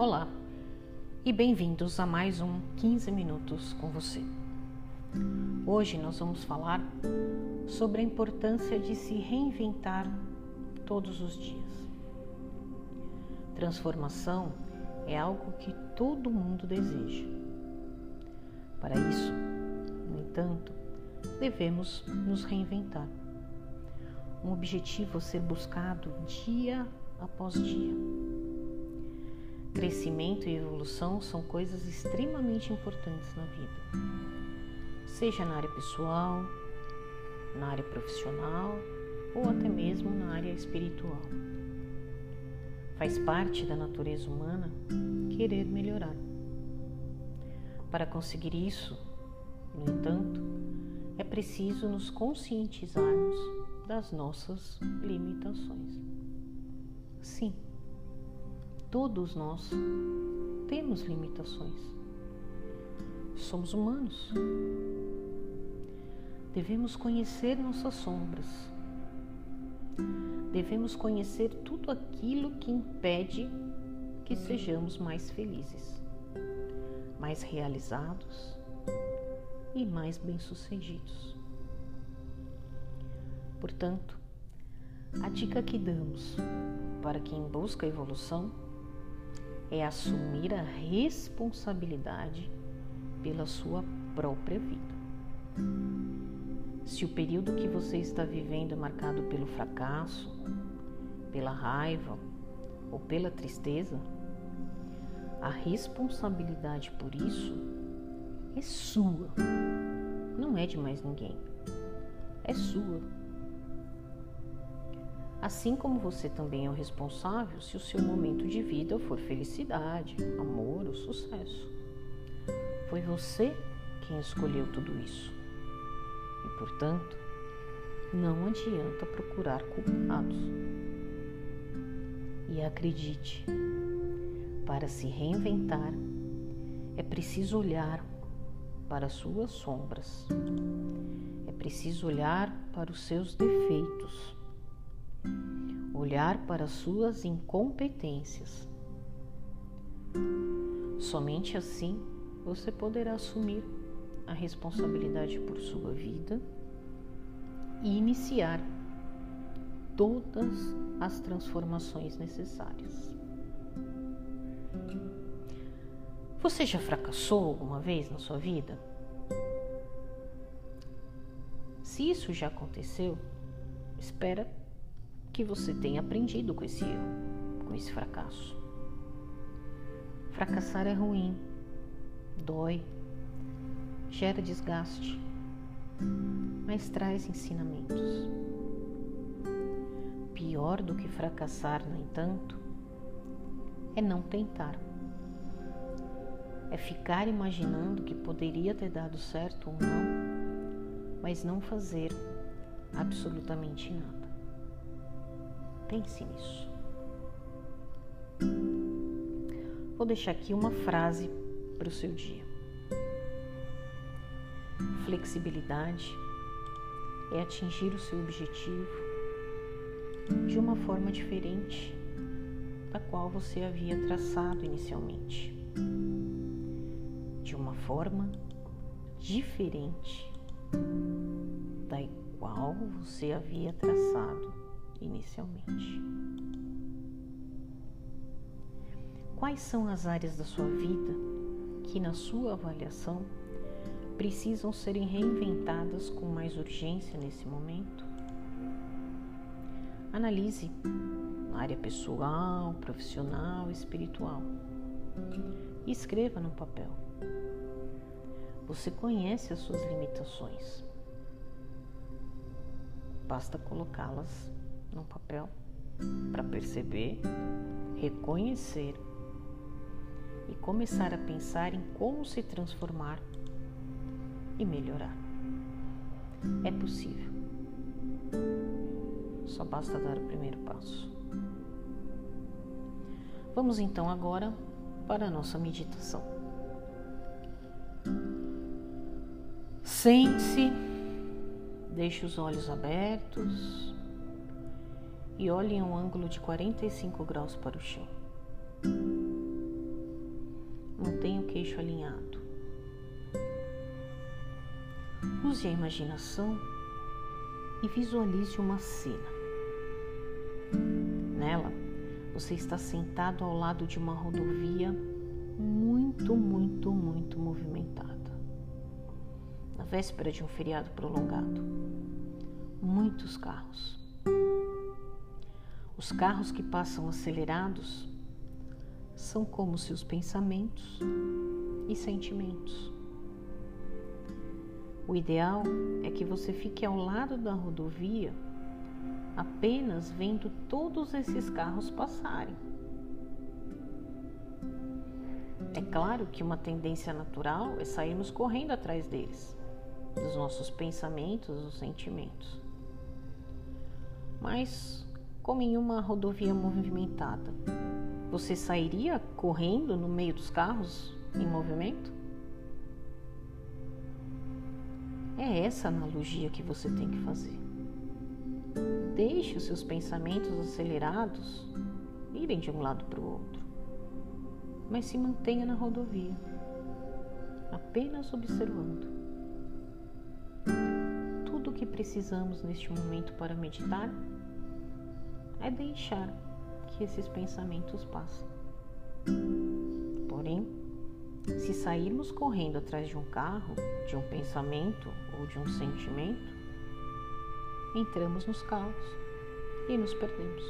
Olá e bem-vindos a mais um 15 Minutos com você. Hoje nós vamos falar sobre a importância de se reinventar todos os dias. Transformação é algo que todo mundo deseja. Para isso, no entanto, devemos nos reinventar. Um objetivo a ser buscado dia após dia Crescimento e evolução são coisas extremamente importantes na vida, seja na área pessoal, na área profissional ou até mesmo na área espiritual. Faz parte da natureza humana querer melhorar. Para conseguir isso, no entanto, é preciso nos conscientizarmos das nossas limitações. Sim Todos nós temos limitações. Somos humanos. Devemos conhecer nossas sombras. Devemos conhecer tudo aquilo que impede que sejamos mais felizes, mais realizados e mais bem-sucedidos. Portanto, a dica que damos para quem busca evolução é assumir a responsabilidade pela sua própria vida. Se o período que você está vivendo é marcado pelo fracasso, pela raiva ou pela tristeza, a responsabilidade por isso é sua, não é de mais ninguém, é sua. Assim como você também é o responsável se o seu momento de vida for felicidade, amor ou sucesso. Foi você quem escolheu tudo isso. E, portanto, não adianta procurar culpados. E acredite, para se reinventar, é preciso olhar para suas sombras, é preciso olhar para os seus defeitos olhar para suas incompetências. Somente assim você poderá assumir a responsabilidade por sua vida e iniciar todas as transformações necessárias. Você já fracassou alguma vez na sua vida? Se isso já aconteceu, espera que você tenha aprendido com esse erro, com esse fracasso. Fracassar é ruim, dói, gera desgaste, mas traz ensinamentos. Pior do que fracassar, no entanto, é não tentar. É ficar imaginando que poderia ter dado certo ou não, mas não fazer absolutamente nada. Pense nisso. Vou deixar aqui uma frase para o seu dia. Flexibilidade é atingir o seu objetivo de uma forma diferente da qual você havia traçado inicialmente. De uma forma diferente da qual você havia traçado inicialmente. Quais são as áreas da sua vida que, na sua avaliação, precisam serem reinventadas com mais urgência nesse momento? Analise área pessoal, profissional, espiritual e escreva no papel. Você conhece as suas limitações. Basta colocá-las no papel para perceber, reconhecer e começar a pensar em como se transformar e melhorar. É possível. Só basta dar o primeiro passo. Vamos então agora para a nossa meditação. Sente-se, deixe os olhos abertos e olhe em um ângulo de 45 graus para o chão. mantenha o queixo alinhado. Use a imaginação e visualize uma cena. Nela, você está sentado ao lado de uma rodovia muito, muito, muito movimentada. Na véspera de um feriado prolongado. Muitos carros. Os carros que passam acelerados são como seus pensamentos e sentimentos. O ideal é que você fique ao lado da rodovia apenas vendo todos esses carros passarem. É claro que uma tendência natural é sairmos correndo atrás deles, dos nossos pensamentos ou sentimentos. Mas como em uma rodovia movimentada. Você sairia correndo no meio dos carros em movimento? É essa analogia que você tem que fazer. Deixe os seus pensamentos acelerados irem de um lado para o outro, mas se mantenha na rodovia, apenas observando. Tudo o que precisamos neste momento para meditar é deixar que esses pensamentos passem. Porém, se sairmos correndo atrás de um carro, de um pensamento ou de um sentimento, entramos nos carros e nos perdemos.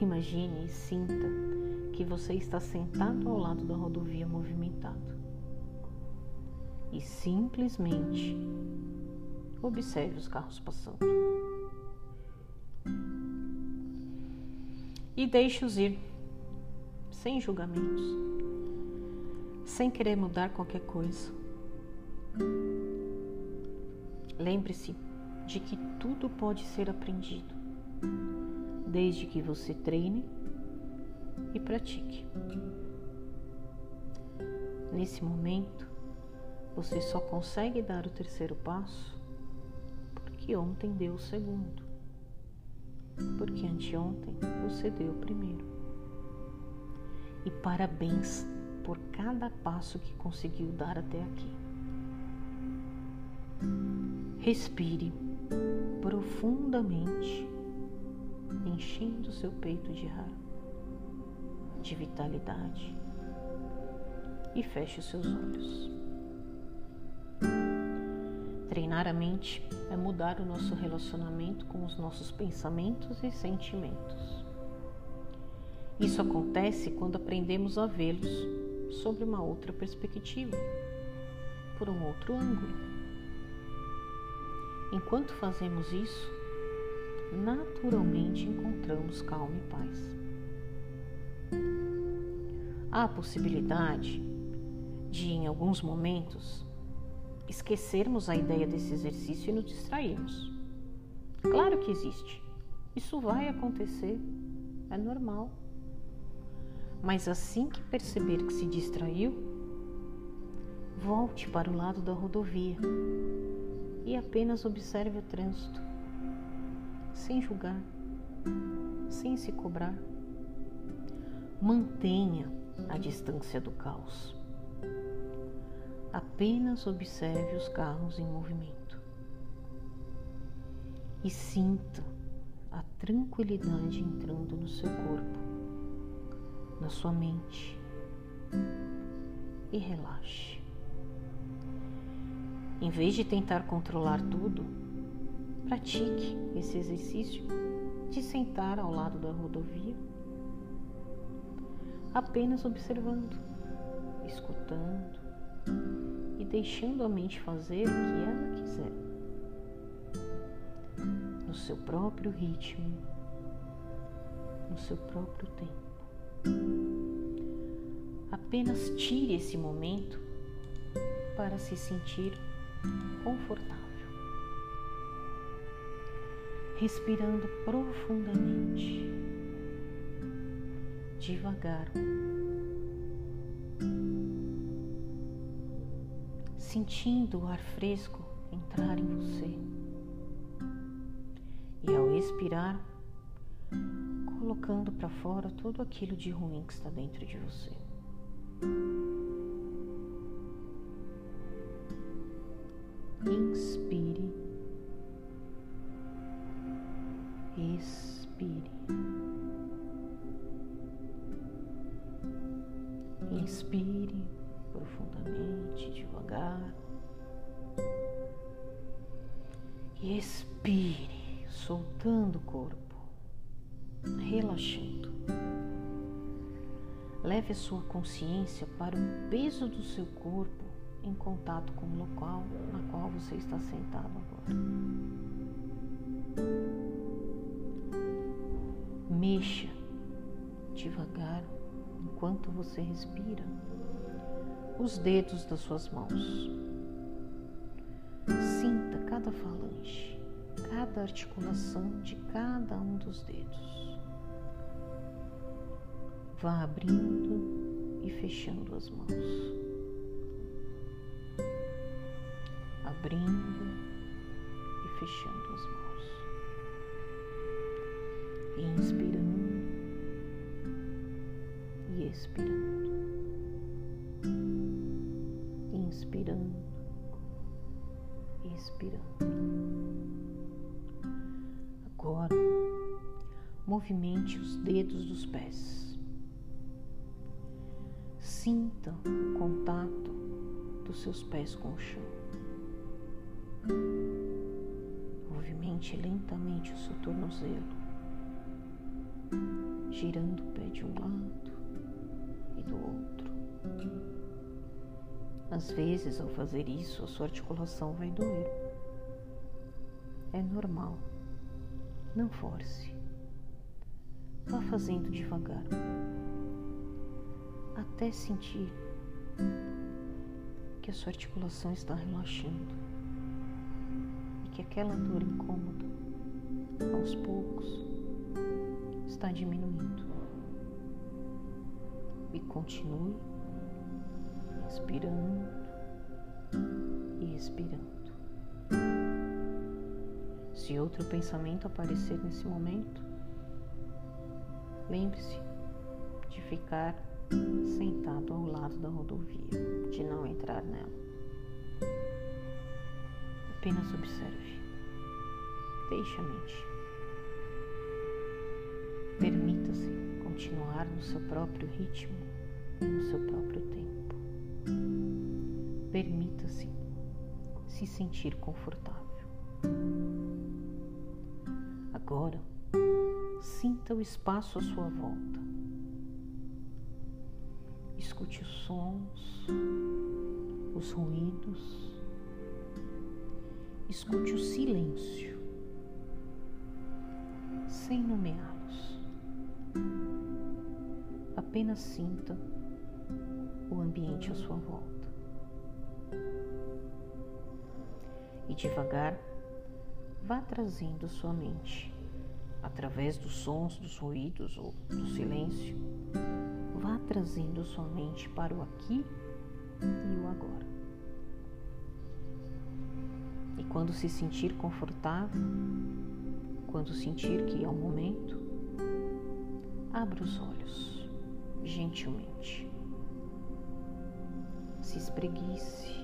Imagine e sinta que você está sentado ao lado da rodovia movimentada e simplesmente observe os carros passando. E deixe-os ir, sem julgamentos, sem querer mudar qualquer coisa. Lembre-se de que tudo pode ser aprendido, desde que você treine e pratique. Nesse momento, você só consegue dar o terceiro passo porque ontem deu o segundo porque anteontem você deu primeiro. E parabéns por cada passo que conseguiu dar até aqui. Respire profundamente, enchendo seu peito de ar, de vitalidade, e feche os seus olhos. Treinar a mente é mudar o nosso relacionamento com os nossos pensamentos e sentimentos. Isso acontece quando aprendemos a vê-los sobre uma outra perspectiva, por um outro ângulo. Enquanto fazemos isso, naturalmente encontramos calma e paz. Há a possibilidade de, em alguns momentos, esquecermos a ideia desse exercício e nos distrairmos. Claro que existe. Isso vai acontecer, é normal. Mas assim que perceber que se distraiu, volte para o lado da rodovia e apenas observe o trânsito, sem julgar, sem se cobrar. Mantenha a distância do caos. Apenas observe os carros em movimento e sinta a tranquilidade entrando no seu corpo, na sua mente e relaxe. Em vez de tentar controlar tudo, pratique esse exercício de sentar ao lado da rodovia, apenas observando, escutando e deixando a mente fazer o que ela quiser, no seu próprio ritmo, no seu próprio tempo. Apenas tire esse momento para se sentir confortável. Respirando profundamente, devagar sentindo o ar fresco entrar em você. E ao expirar, colocando para fora tudo aquilo de ruim que está dentro de você. Inspire, expire. Devagar. E expire, soltando o corpo, relaxando. Leve a sua consciência para o peso do seu corpo em contato com o local na qual você está sentado agora. Mexa devagar enquanto você respira os dedos das suas mãos. Sinta cada falange, cada articulação de cada um dos dedos. Vá abrindo e fechando as mãos. Abrindo e fechando as mãos. Inspirando e expirando. Inspirando expirando. Agora, movimente os dedos dos pés. Sinta o contato dos seus pés com o chão. Movimente lentamente o seu tornozelo, girando o pé de um lado e do outro. Às vezes, ao fazer isso, a sua articulação vai doer. É normal. Não force. Vá fazendo devagar, até sentir que a sua articulação está relaxando e que aquela dor incômoda, aos poucos, está diminuindo. E continue inspirando e expirando. Se outro pensamento aparecer nesse momento, lembre-se de ficar sentado ao lado da rodovia, de não entrar nela. Apenas observe. Deixe a mente. Permita-se continuar no seu próprio ritmo e no seu próprio tempo. Permita-se se sentir confortável. Agora, sinta o espaço à sua volta. Escute os sons, os ruídos. Escute o silêncio, sem nomeá-los. Apenas sinta o ambiente à sua volta. E devagar, vá trazendo sua mente, através dos sons, dos ruídos ou do silêncio, vá trazendo sua mente para o aqui e o agora. E quando se sentir confortável, quando sentir que é o momento, abra os olhos gentilmente. Se espreguice,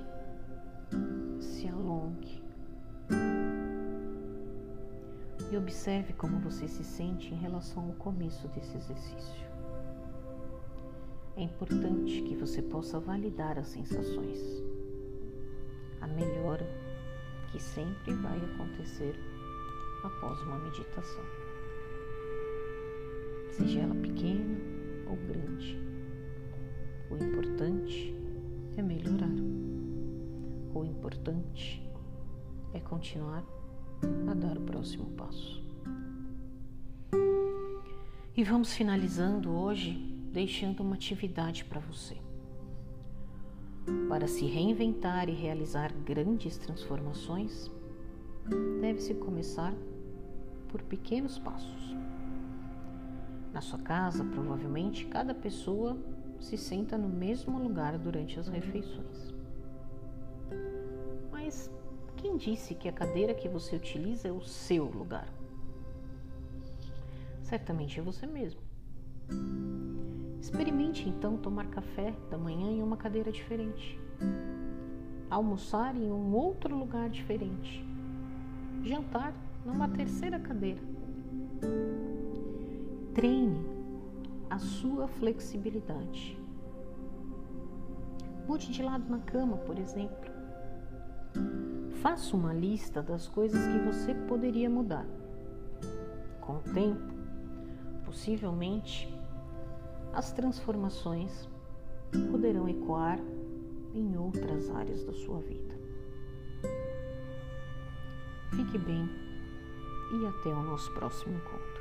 e observe como você se sente em relação ao começo desse exercício. É importante que você possa validar as sensações. A melhora que sempre vai acontecer após uma meditação. Seja ela pequena ou grande. O importante é melhorar. O importante é continuar a dar o próximo passo. E vamos finalizando hoje deixando uma atividade para você. Para se reinventar e realizar grandes transformações, deve-se começar por pequenos passos. Na sua casa, provavelmente, cada pessoa se senta no mesmo lugar durante as refeições. Mas quem disse que a cadeira que você utiliza é o seu lugar? Certamente é você mesmo. Experimente então tomar café da manhã em uma cadeira diferente, almoçar em um outro lugar diferente, jantar numa terceira cadeira. Treine a sua flexibilidade. Mude de lado na cama, por exemplo. Faça uma lista das coisas que você poderia mudar. Com o tempo, possivelmente, as transformações poderão ecoar em outras áreas da sua vida. Fique bem e até o nosso próximo encontro.